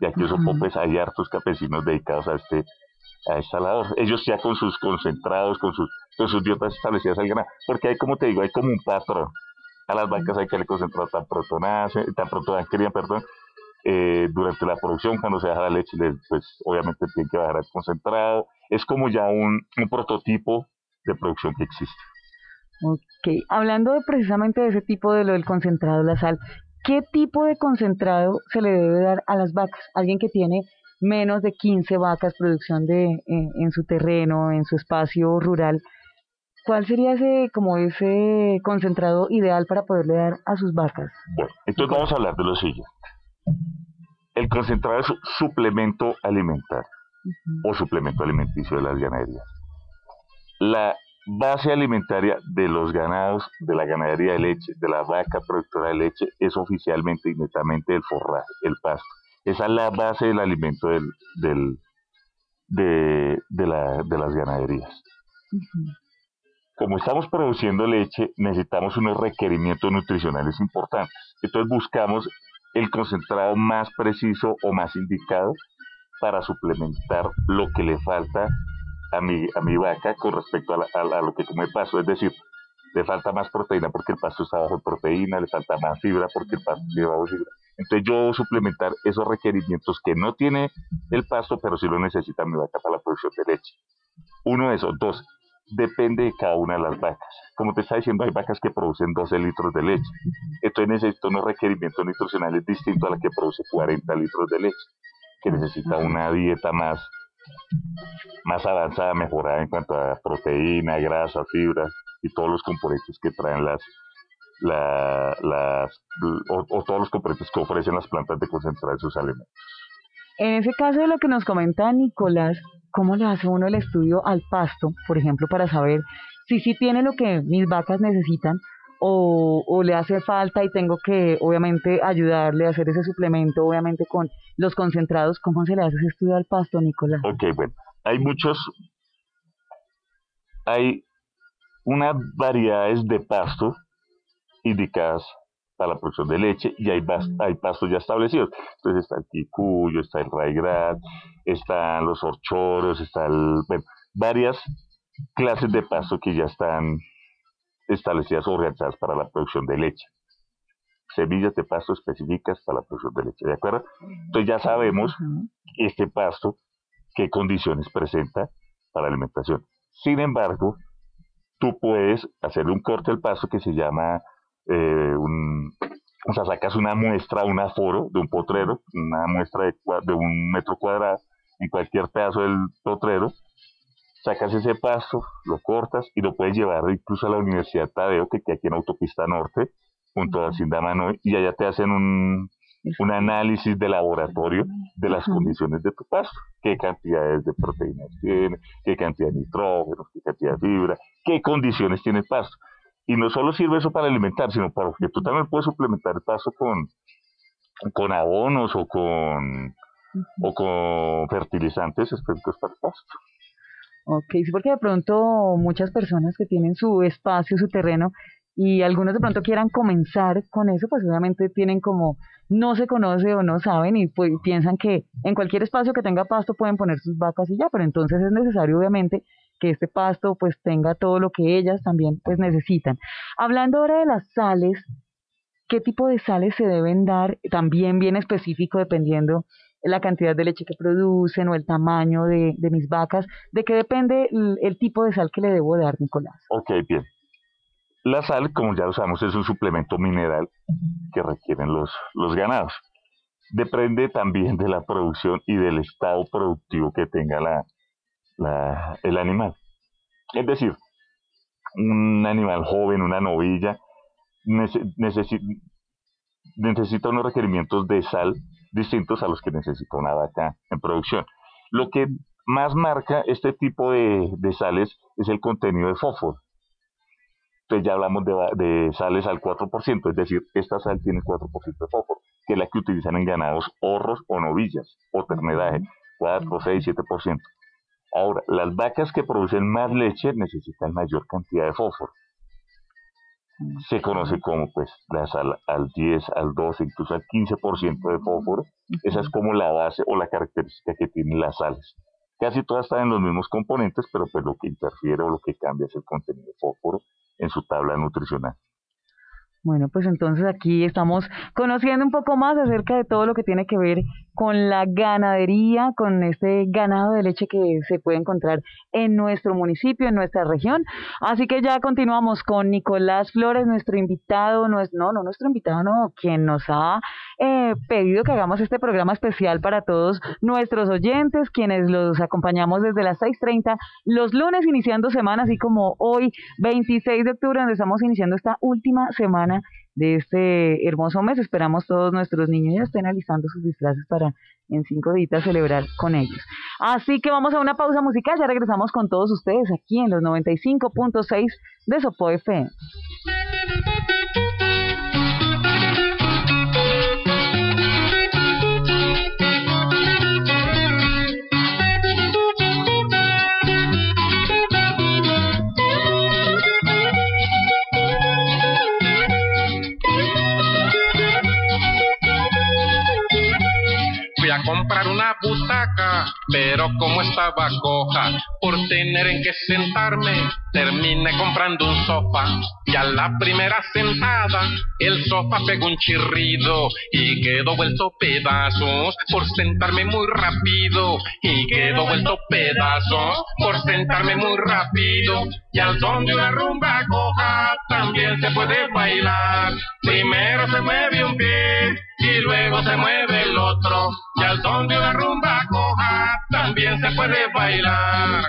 Y aquí uh pues hay hartos campesinos dedicados a este, a esta labor. Ellos ya con sus concentrados, con sus, con sus dietas establecidas al ganar, porque hay como te digo, hay como un patrón. A las vacas hay que le concentrar tan pronto nace, tan cría, perdón, eh, durante la producción, cuando se deja la leche, pues obviamente tiene que bajar el concentrado. Es como ya un, un prototipo de producción que existe. Ok, hablando de precisamente de ese tipo de lo del concentrado, la sal, ¿qué tipo de concentrado se le debe dar a las vacas? Alguien que tiene menos de 15 vacas producción de en su terreno, en su espacio rural. ¿Cuál sería ese como ese concentrado ideal para poderle dar a sus vacas? Bueno, entonces vamos a hablar de lo siguiente. El concentrado es suplemento alimentario o suplemento alimenticio de las ganaderías. La base alimentaria de los ganados, de la ganadería de leche, de la vaca productora de leche, es oficialmente y netamente el forraje, el pasto. Esa es la base del alimento del, del, de, de, la, de las ganaderías. Como estamos produciendo leche, necesitamos unos requerimientos nutricionales importantes. Entonces buscamos el concentrado más preciso o más indicado para suplementar lo que le falta a mi, a mi vaca con respecto a, a, lo que come pasto. Es decir, le falta más proteína porque el pasto está bajo en proteína, le falta más fibra porque el pasto lleva bajo fibra. Entonces yo debo suplementar esos requerimientos que no tiene el pasto, pero sí lo necesita mi vaca para la producción de leche. Uno de esos. Dos, depende de cada una de las vacas. Como te está diciendo, hay vacas que producen 12 litros de leche. Entonces necesito unos requerimientos nutricionales distintos a la que produce 40 litros de leche, que necesita una dieta más, más avanzada, mejorada en cuanto a proteína, grasa, fibra y todos los componentes que traen las, la, las, o, todos los componentes que ofrecen las plantas de concentrar sus alimentos. En ese caso de lo que nos comenta Nicolás, ¿cómo le hace uno el estudio al pasto, por ejemplo, para saber si sí tiene lo que mis vacas necesitan o, o, le hace falta y tengo que obviamente ayudarle a hacer ese suplemento, obviamente con los concentrados? ¿Cómo se le hace ese estudio al pasto, Nicolás? Ok, bueno, hay muchos, hay unas variedades de pasto indicadas para la producción de leche y hay, hay pastos ya establecidos. Entonces está el quicuyo, está el raigrat, están los horchoros, están varias clases de pasto que ya están establecidas o organizadas para la producción de leche. Semillas de pasto específicas para la producción de leche, ¿de acuerdo? Entonces ya sabemos este pasto qué condiciones presenta para alimentación. Sin embargo, tú puedes hacerle un corte al pasto que se llama eh, un, o sea, sacas una muestra, un aforo de un potrero, una muestra de, de un metro cuadrado en cualquier pedazo del potrero, sacas ese pasto, lo cortas y lo puedes llevar incluso a la Universidad Tadeo, que queda aquí en Autopista Norte, junto a Hacienda Manoy, y allá te hacen un, un análisis de laboratorio de las condiciones de tu pasto, qué cantidades de proteínas tiene, qué cantidad de nitrógeno, qué cantidad de fibra, qué condiciones tiene el pasto. Y no solo sirve eso para alimentar, sino para que tú también puedes suplementar el pasto con, con abonos o con, o con fertilizantes específicos para el pasto. Ok, sí, porque de pronto muchas personas que tienen su espacio, su terreno, y algunos de pronto quieran comenzar con eso, pues obviamente tienen como no se conoce o no saben y pues, piensan que en cualquier espacio que tenga pasto pueden poner sus vacas y ya, pero entonces es necesario obviamente que este pasto pues tenga todo lo que ellas también pues necesitan. Hablando ahora de las sales, ¿qué tipo de sales se deben dar? También bien específico dependiendo la cantidad de leche que producen o el tamaño de, mis vacas. ¿De qué depende el, el, tipo de sal que le debo dar, Nicolás? Ok, bien. La sal, como ya lo sabemos, es un suplemento mineral que requieren los, los ganados. Depende también de la producción y del estado productivo que tenga la, el animal. Es decir, un animal joven, una novilla, necesita unos requerimientos de sal distintos a los que necesita una vaca en producción. Lo que más marca este tipo de, de sales es el contenido de fósforo. Entonces ya hablamos de, sales al 4%, es decir, esta sal tiene 4% de fósforo, que es la que utilizan en ganados horros o novillas o ternedaje, 4, 6, 7%. Ahora, las vacas que producen más leche necesitan mayor cantidad de fósforo. Se conoce como pues la sal al 10, al 12, incluso al 15% de fósforo. Esa es como la base o la característica que tienen las sales. Casi todas están en los mismos componentes, pero pues lo que interfiere o lo que cambia es el contenido de fósforo en su tabla nutricional. Bueno, pues entonces aquí estamos conociendo un poco más acerca de todo lo que tiene que ver con la ganadería, con este ganado de leche que se puede encontrar en nuestro municipio, en nuestra región. Así que ya continuamos con Nicolás Flores, nuestro invitado, no, no, no nuestro invitado, no, quien nos ha eh, pedido que hagamos este programa especial para todos nuestros oyentes, quienes los acompañamos desde las 6.30 los lunes iniciando semana, así como hoy 26 de octubre, donde estamos iniciando esta última semana de este hermoso mes. Esperamos todos nuestros niños ya estén alistando sus disfraces para en cinco días celebrar con ellos. Así que vamos a una pausa musical, ya regresamos con todos ustedes aquí en los 95.6 de Sopo FM. Pero como estaba coja, por tener en que sentarme, terminé comprando un sofá. Y a la primera sentada, el sofá pegó un chirrido y quedó vuelto pedazos por sentarme muy rápido. Y quedó vuelto pedazos por sentarme muy rápido. Y al son de una rumba coja también se puede bailar. Primero se mueve un pie y luego se mueve el otro. Y al son de una rumba coja también se puede bailar.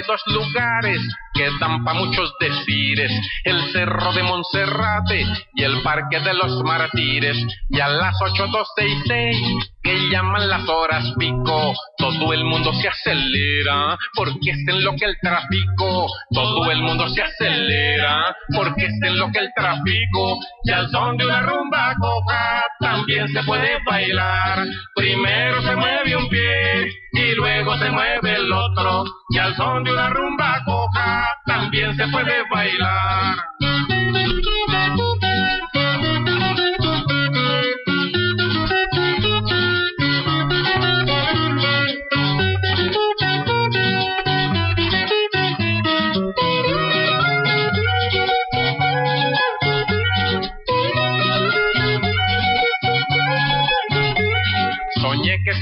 Hay dos lugares que dan pa' muchos decires, el Cerro de Monserrate y el Parque de los Mártires, y a las 8.266 que llaman las horas pico, todo el mundo se acelera, porque es en lo que el tráfico, todo el mundo se acelera, porque es en lo que el tráfico, y al son de una rumba coja también se puede bailar, primero se mueve un pie y luego se mueve el otro, y al son de una rumba coja también se puede bailar.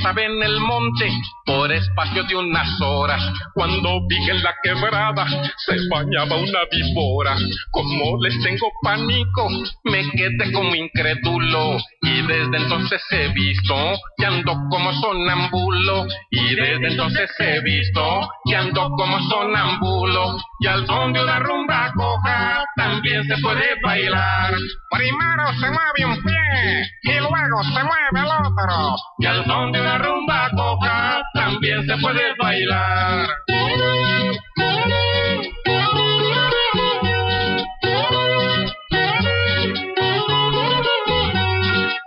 Estaba en el monte por espacio de unas horas, cuando vi en la quebrada se bañaba una víbora. Como les tengo pánico, me quedé como incrédulo y desde entonces he visto que ando como sonambulo y desde entonces he visto que ando como sonambulo y al son de una rumba coja también se puede bailar. Primero se mueve un pie y luego se mueve el otro y al son de una rumba coja también se puede bailar.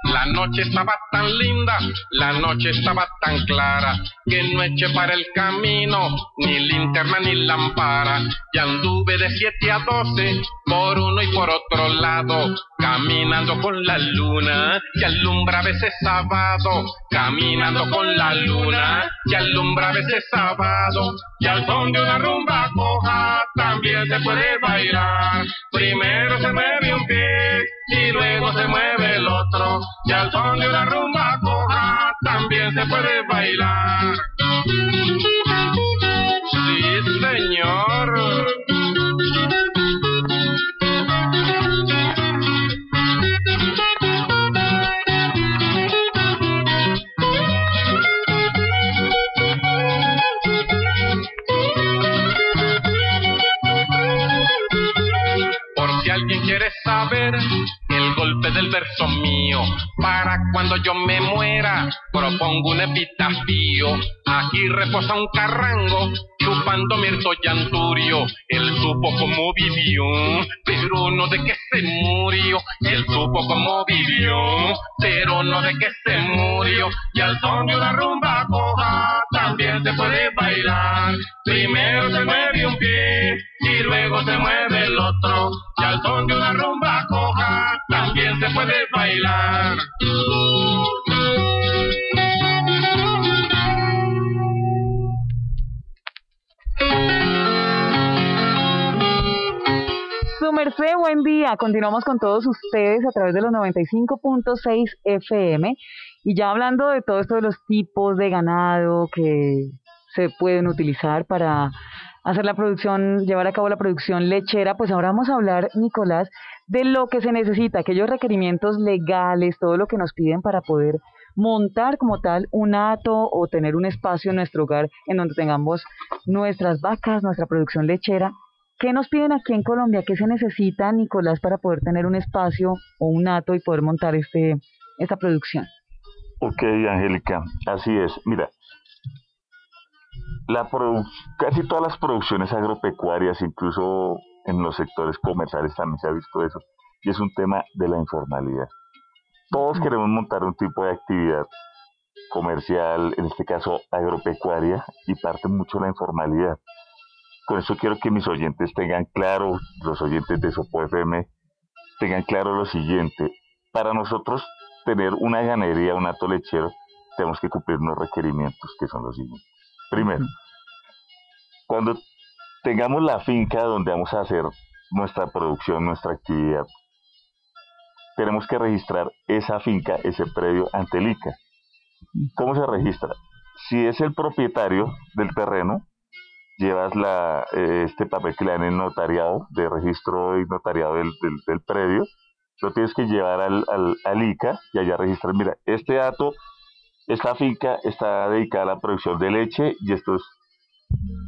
La noche estaba tan linda, la noche estaba tan clara, que no eché para el camino ni linterna ni lámpara. Y anduve de 7 a 12 por uno y por otro lado, caminando con la luna que alumbra a veces sábado, caminando con la luna que alumbra a veces sábado, y al son de una rumba coja también se puede bailar. Primero se mueve un pie y luego se mueve el otro, y al son de una rumba coja también se puede bailar. Sí, señor. Cuando yo me muera, propongo un epitafio. Aquí reposa un carrango, chupando mirto llanturio. Él supo cómo vivió, pero no de que se murió. Él supo cómo vivió, pero no de que se murió. Y al son de una rumba coja, también se puede bailar. Primero se mueve un pie y luego se mueve el otro. Y al son de una rumba coja, también se puede bailar. Su merced, buen día. Continuamos con todos ustedes a través de los 95.6 FM. Y ya hablando de todo esto de los tipos de ganado que se pueden utilizar para hacer la producción, llevar a cabo la producción lechera, pues ahora vamos a hablar, Nicolás, de lo que se necesita, aquellos requerimientos legales, todo lo que nos piden para poder montar como tal un hato o tener un espacio en nuestro hogar en donde tengamos nuestras vacas, nuestra producción lechera. ¿Qué nos piden aquí en Colombia? ¿Qué se necesita, Nicolás, para poder tener un espacio o un hato y poder montar este, esta producción? Ok, Angélica, así es. Mira, la casi todas las producciones agropecuarias, incluso en los sectores comerciales también se ha visto eso, y es un tema de la informalidad. Todos queremos montar un tipo de actividad comercial, en este caso agropecuaria, y parte mucho la informalidad. Con eso quiero que mis oyentes tengan claro, los oyentes de Sopo FM, tengan claro lo siguiente. Para nosotros tener una ganadería, un hato lechero, tenemos que cumplir unos requerimientos que son los siguientes. Primero, cuando tengamos la finca donde vamos a hacer nuestra producción, nuestra actividad, tenemos que registrar esa finca, ese predio ante el ICA. ¿Cómo se registra? Si es el propietario del terreno, llevas la, eh, este papel que le dan en notariado, de registro y notariado del, del, predio, lo tienes que llevar al, al, al ICA y allá registrar, mira, este dato, esta finca está dedicada a la producción de leche y esto es,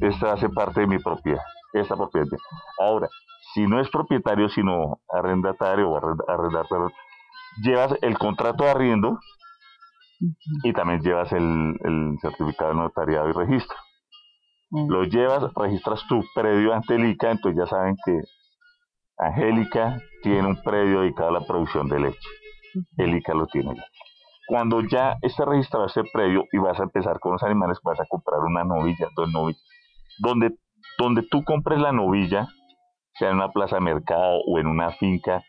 esta hace parte de mi propiedad, esta propiedad. Ahora, si no es propietario, sino arrendatario o arrend- arrendatario, llevas el contrato de arriendo y también llevas el, el certificado de notariado y registro. Lo llevas, registras tu predio ante el ICA, entonces ya saben que Angélica tiene un predio dedicado a la producción de leche. El ICA lo tiene ya. Cuando ya esté registrado ese predio y vas a empezar con los animales, vas a comprar una novilla, dos novillas. Donde, donde tú compres la novilla, sea en una plaza de mercado o en una finca,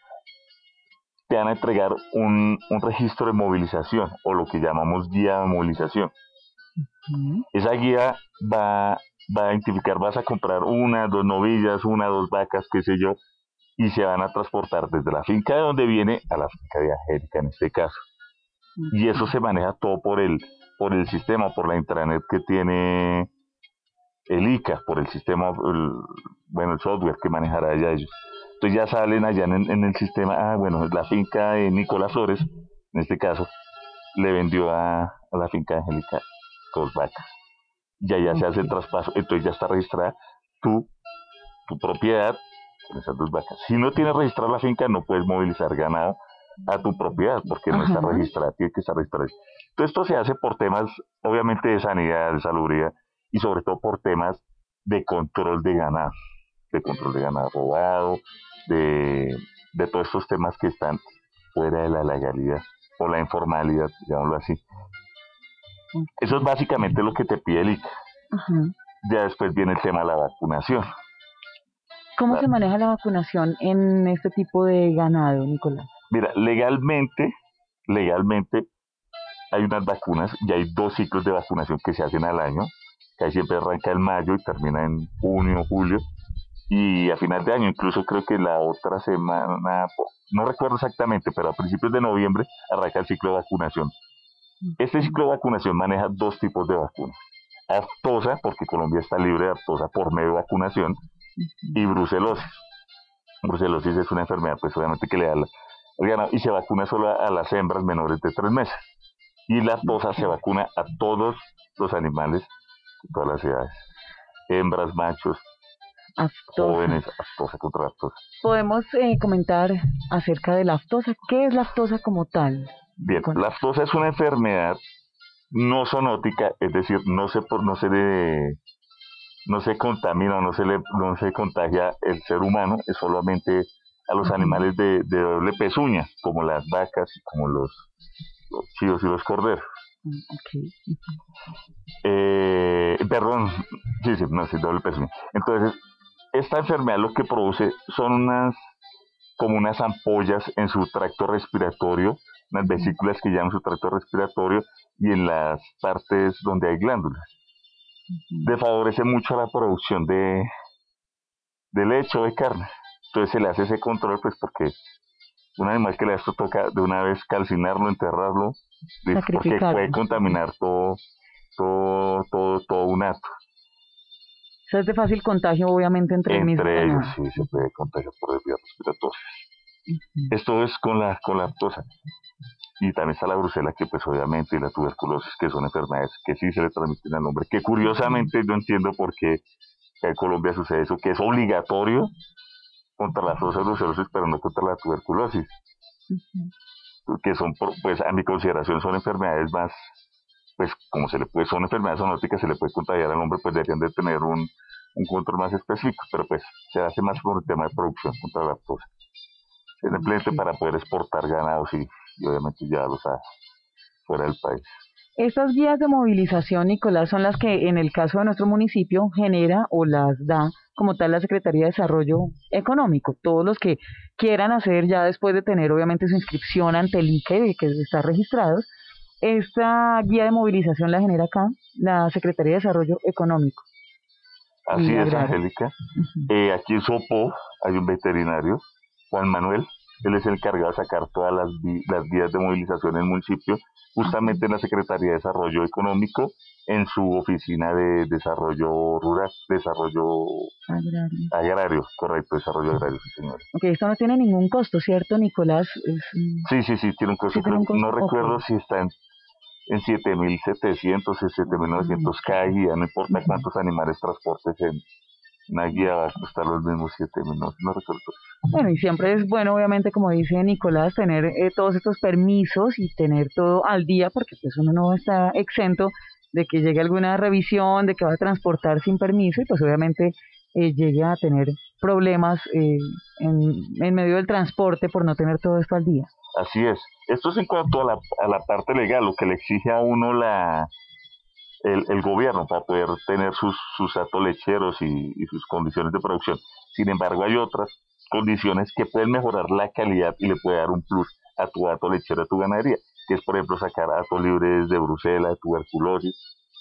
te van a entregar un, un registro de movilización o lo que llamamos guía de movilización. Esa guía va, va a identificar, vas a comprar una, dos novillas, una, dos vacas, qué sé yo, y se van a transportar desde la finca de donde viene a la finca de Angélica en este caso. Y eso se maneja todo por el, por el sistema, por la intranet que tiene el ICA, por el sistema, bueno, el software que manejará ya ellos. Entonces ya salen allá en, el sistema, ah, bueno, la finca de Nicolás Flores, en este caso, le vendió a, la finca de Angélica dos vacas. Ya ya se hace el traspaso, entonces ya está registrada tu, tu propiedad con esas dos vacas. Si no tienes registrada la finca, no puedes movilizar ganado a tu propiedad porque no está registrada, tiene que estar registrada. Entonces esto se hace por temas, obviamente, de sanidad, de salubridad y sobre todo por temas de control de ganado, de control de ganado robado, de, de todos estos temas que están fuera de la legalidad o la informalidad, digámoslo así. Eso es básicamente lo que te pide el ICA. Ya después viene el tema de la vacunación. ¿Cómo se maneja la vacunación en este tipo de ganado, Nicolás? Mira, legalmente, legalmente hay unas vacunas y hay dos ciclos de vacunación que se hacen al año, que ahí siempre arranca en mayo y termina en junio, julio, y a final de año, incluso creo que la otra semana, no recuerdo exactamente, pero a principios de noviembre arranca el ciclo de vacunación. Este ciclo de vacunación maneja dos tipos de vacunas. Aftosa, porque Colombia está libre de aftosa por medio de vacunación, y brucelosis. Brucelosis es una enfermedad, pues obviamente que le da el ganado y se vacuna solo a, las hembras menores de tres meses. Y la aftosa se vacuna a todos los animales todas las edades. Hembras, machos, jóvenes, aftosa contra aftosa. ¿Podemos eh, comentar acerca de la aftosa? ¿Qué es la aftosa como tal? Bien, la aftosa es una enfermedad no zoonótica, es decir, no se, no se le no se contamina, no se le, no se contagia el ser humano, es solamente a los animales de, doble pezuña, como las vacas y como los, los chivos y los corderos. Mm, eh, perdón, sí, sí, no, sí, doble. Entonces, esta enfermedad lo que produce son unas, como unas ampollas en su tracto respiratorio, unas vesículas que llaman su tracto respiratorio y en las partes donde hay glándulas favorece mucho la producción de, de leche o de carne. Entonces se le hace ese control, pues porque un animal que le esto toca de una vez calcinarlo, enterrarlo, porque puede contaminar todo, todo, todo, todo un acto. Eso es de fácil contagio, obviamente, entre, entre ellos. sí, se puede contagiar por vías respiratorias. Esto es con la, con la aftosa. Y también está la brucela, que pues obviamente, y la tuberculosis, que son enfermedades que sí se le transmiten al hombre. Que curiosamente yo entiendo por qué en Colombia sucede eso, que es obligatorio contra la brucelosis, pero no contra la tuberculosis. Que son, pues a mi consideración, son enfermedades más, pues como se le puede, son enfermedades zoonóticas, se le puede contagiar al hombre, pues deberían de tener un, un control más específico, pero pues se hace más por el tema de producción contra la tos. Simplemente para poder exportar ganados y y obviamente ya los ha fuera del país. Estas guías de movilización, Nicolás, son las que en el caso de nuestro municipio genera o las da como tal la Secretaría de Desarrollo Económico. Todos los que quieran hacer ya después de tener obviamente su inscripción ante el ICE, que está registrados, esta guía de movilización la genera acá la Secretaría de Desarrollo Económico. Así es, Angélica. Eh, aquí en Sopo hay un veterinario, Juan Manuel, él es el encargado de sacar todas las, las vías de movilización en el municipio, justamente en la Secretaría de Desarrollo Económico, en su oficina de desarrollo rural, desarrollo agrario, correcto, desarrollo agrario, sí señor. Ok, esto no tiene ningún costo, ¿cierto, Nicolás? Sí, sí, sí, tiene un costo, no recuerdo si está en, en 7.700 o 7.900 cada guía, no importa cuántos animales transportes en, una guía va a costar los mismos 7.000, no, no recuerdo. Bueno, y siempre es bueno, obviamente, como dice Nicolás, tener eh, todos estos permisos y tener todo al día, porque pues uno no está exento de que llegue alguna revisión, de que va a transportar sin permiso y pues obviamente eh, llegue a tener problemas eh, en, en, medio del transporte por no tener todo esto al día. Así es. Esto es en cuanto a la, a la parte legal, lo que le exige a uno la, el, el gobierno para poder tener sus, sus lecheros y, y sus condiciones de producción. Sin embargo, hay otras condiciones que pueden mejorar la calidad y le puede dar un plus a tu gato lechero, a tu ganadería, que es por ejemplo sacar datos libres de Bruselas, de tuberculosis,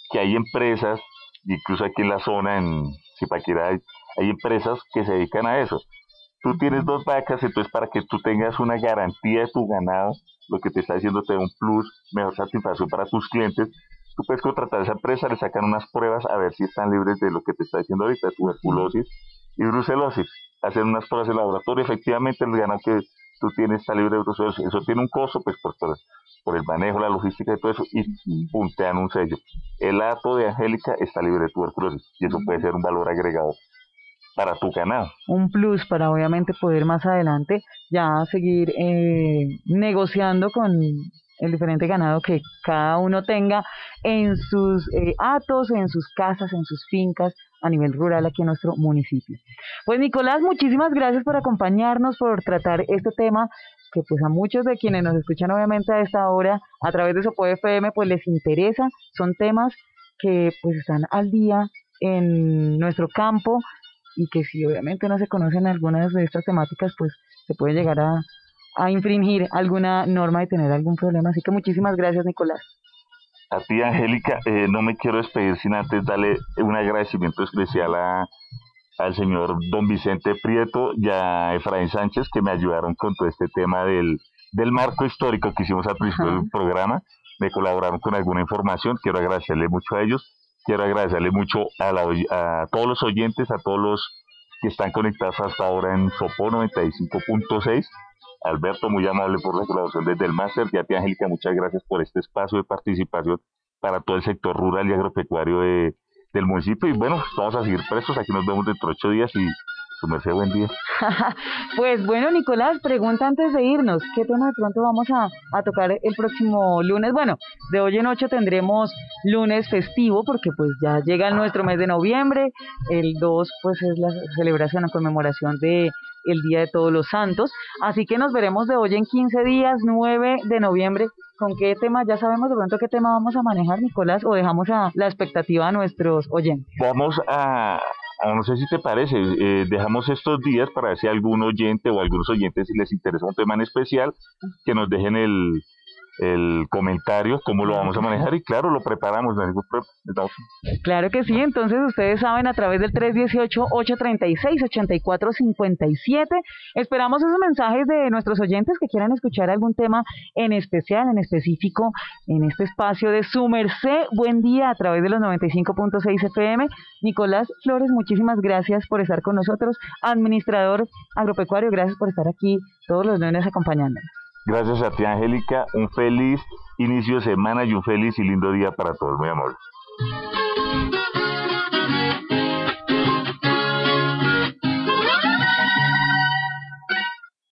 que hay empresas, incluso aquí en la zona, en Zipaquirá, hay, hay empresas que se dedican a eso. Tú tienes dos vacas, entonces para que tú tengas una garantía de tu ganado, lo que te está diciendo te da un plus, mejor satisfacción para tus clientes, tú puedes contratar a esa empresa, le sacan unas pruebas a ver si están libres de lo que te está diciendo ahorita, tuberculosis y brucelosis. Hacen unas pruebas de laboratorio, efectivamente el ganado que tú tienes está libre de brucelosis. Eso tiene un costo, pues por, por, el manejo, la logística y todo eso, y puntean un sello. El ato de Angélica está libre de tuberculosis y eso puede ser un valor agregado para tu ganado. Un plus para obviamente poder más adelante ya seguir eh, negociando con el diferente ganado que cada uno tenga en sus eh, atos, en sus casas, en sus fincas a nivel rural aquí en nuestro municipio. Pues Nicolás, muchísimas gracias por acompañarnos, por tratar este tema que pues a muchos de quienes nos escuchan obviamente a esta hora a través de Sopo FM pues les interesa, son temas que pues están al día en nuestro campo y que si obviamente no se conocen algunas de estas temáticas pues se puede llegar a, a infringir alguna norma y tener algún problema. Así que muchísimas gracias Nicolás. A ti, Angélica, eh, no me quiero despedir sin antes darle un agradecimiento especial a, al señor don Vicente Prieto y a Efraín Sánchez que me ayudaron con todo este tema del, del marco histórico que hicimos al principio del programa. Me colaboraron con alguna información. Quiero agradecerle mucho a ellos. Quiero agradecerle mucho a, a todos los oyentes, a todos los que están conectados hasta ahora en Sopo 95.6 Alberto, muy amable por la colaboración desde el máster. Y a ti, Angélica, muchas gracias por este espacio de participación para todo el sector rural y agropecuario de, del municipio. Y bueno, vamos a seguir prestos. Aquí nos vemos dentro de ocho días y su merced, buen día. [laughs] pues bueno, Nicolás, pregunta antes de irnos. ¿Qué tema de pronto vamos a, a, tocar el próximo lunes? Bueno, de hoy en ocho tendremos lunes festivo porque pues ya llega nuestro mes de noviembre. El 2 pues es la celebración, la conmemoración de el Día de Todos los Santos. Así que nos veremos de hoy en 15 días, 9 de noviembre. ¿Con qué tema? Ya sabemos de pronto qué tema vamos a manejar, Nicolás, o dejamos a la expectativa a nuestros oyentes. Vamos a, no sé si te parece, eh, dejamos estos días para ver si algún oyente o algunos oyentes si les interesa un tema en especial, que nos dejen el, el comentario, cómo lo vamos a manejar y claro, lo preparamos. Claro que sí, entonces ustedes saben a través del 318-836-8457. Esperamos esos mensajes de nuestros oyentes que quieran escuchar algún tema en especial, en específico, en este espacio de su merced. Buen día a través de los 95.6 FM. Nicolás Flores, muchísimas gracias por estar con nosotros. Administrador agropecuario, gracias por estar aquí todos los lunes acompañándonos. Gracias a ti, Angélica. Un feliz inicio de semana y un feliz y lindo día para todos. Muy amor.